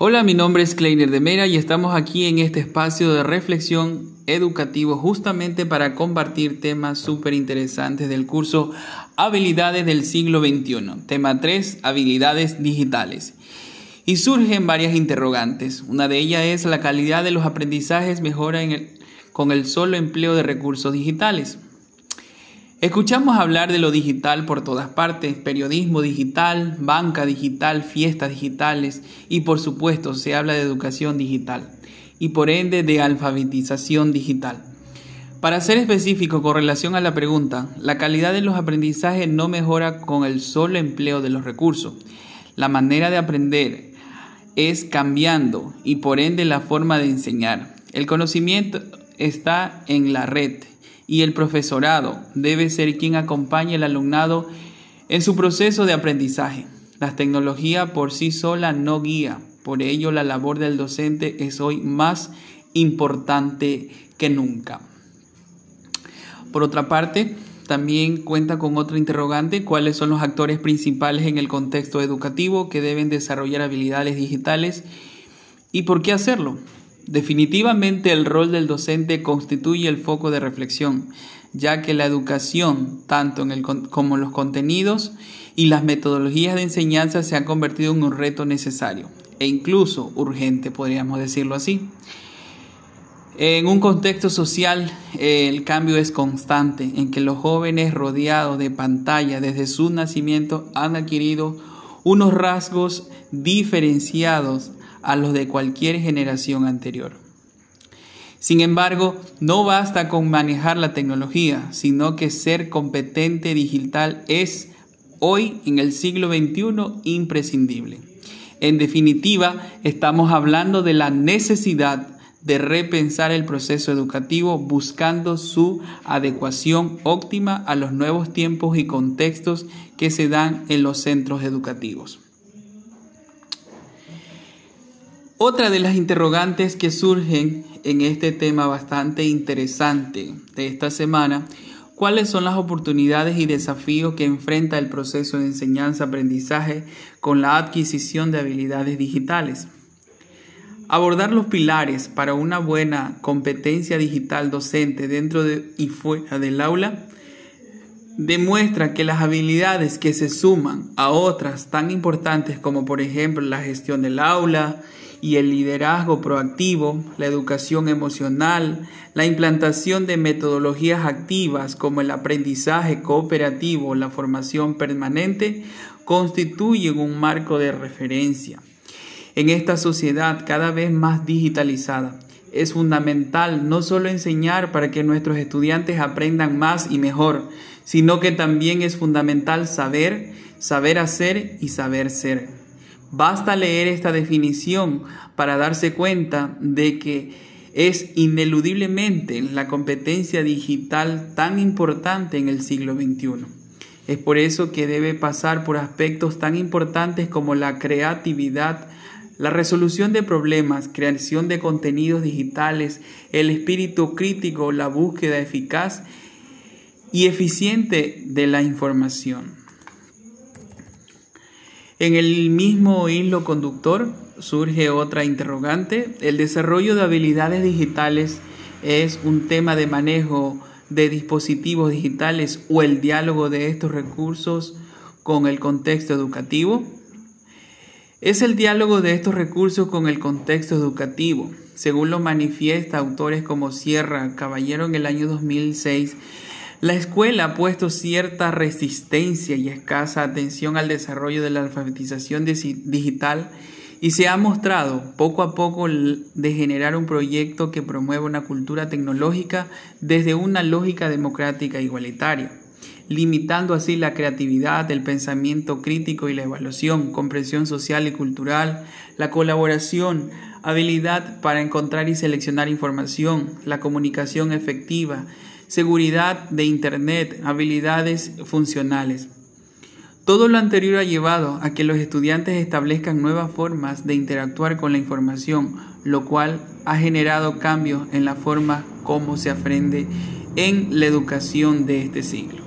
Hola, mi nombre es Kleiner de Mera y estamos aquí en este espacio de reflexión educativo justamente para compartir temas súper interesantes del curso Habilidades del siglo XXI, tema 3, habilidades digitales. Y surgen varias interrogantes. Una de ellas es la calidad de los aprendizajes mejora con el solo empleo de recursos digitales. Escuchamos hablar de lo digital por todas partes, periodismo digital, banca digital, fiestas digitales y por supuesto se habla de educación digital y por ende de alfabetización digital. Para ser específico con relación a la pregunta, la calidad de los aprendizajes no mejora con el solo empleo de los recursos. La manera de aprender es cambiando y por ende la forma de enseñar. El conocimiento está en la red y el profesorado debe ser quien acompañe al alumnado en su proceso de aprendizaje. La tecnología por sí sola no guía, por ello la labor del docente es hoy más importante que nunca. Por otra parte, también cuenta con otra interrogante, cuáles son los actores principales en el contexto educativo que deben desarrollar habilidades digitales y por qué hacerlo. Definitivamente el rol del docente constituye el foco de reflexión, ya que la educación, tanto en el, como los contenidos y las metodologías de enseñanza se han convertido en un reto necesario e incluso urgente, podríamos decirlo así. En un contexto social, el cambio es constante, en que los jóvenes rodeados de pantalla desde su nacimiento han adquirido unos rasgos diferenciados a los de cualquier generación anterior. Sin embargo, no basta con manejar la tecnología, sino que ser competente digital es hoy, en el siglo XXI, imprescindible. En definitiva, estamos hablando de la necesidad de repensar el proceso educativo buscando su adecuación óptima a los nuevos tiempos y contextos que se dan en los centros educativos. Otra de las interrogantes que surgen en este tema bastante interesante de esta semana, ¿cuáles son las oportunidades y desafíos que enfrenta el proceso de enseñanza-aprendizaje con la adquisición de habilidades digitales? Abordar los pilares para una buena competencia digital docente dentro de y fuera del aula demuestra que las habilidades que se suman a otras tan importantes como por ejemplo la gestión del aula, y el liderazgo proactivo, la educación emocional, la implantación de metodologías activas como el aprendizaje cooperativo, la formación permanente, constituyen un marco de referencia. En esta sociedad cada vez más digitalizada, es fundamental no solo enseñar para que nuestros estudiantes aprendan más y mejor, sino que también es fundamental saber, saber hacer y saber ser. Basta leer esta definición para darse cuenta de que es ineludiblemente la competencia digital tan importante en el siglo XXI. Es por eso que debe pasar por aspectos tan importantes como la creatividad, la resolución de problemas, creación de contenidos digitales, el espíritu crítico, la búsqueda eficaz y eficiente de la información. En el mismo hilo conductor surge otra interrogante. El desarrollo de habilidades digitales es un tema de manejo de dispositivos digitales o el diálogo de estos recursos con el contexto educativo. Es el diálogo de estos recursos con el contexto educativo. Según lo manifiesta autores como Sierra Caballero en el año 2006, la escuela ha puesto cierta resistencia y escasa atención al desarrollo de la alfabetización digital y se ha mostrado poco a poco de generar un proyecto que promueva una cultura tecnológica desde una lógica democrática igualitaria, limitando así la creatividad, el pensamiento crítico y la evaluación, comprensión social y cultural, la colaboración, habilidad para encontrar y seleccionar información, la comunicación efectiva, seguridad de Internet, habilidades funcionales. Todo lo anterior ha llevado a que los estudiantes establezcan nuevas formas de interactuar con la información, lo cual ha generado cambios en la forma como se aprende en la educación de este siglo.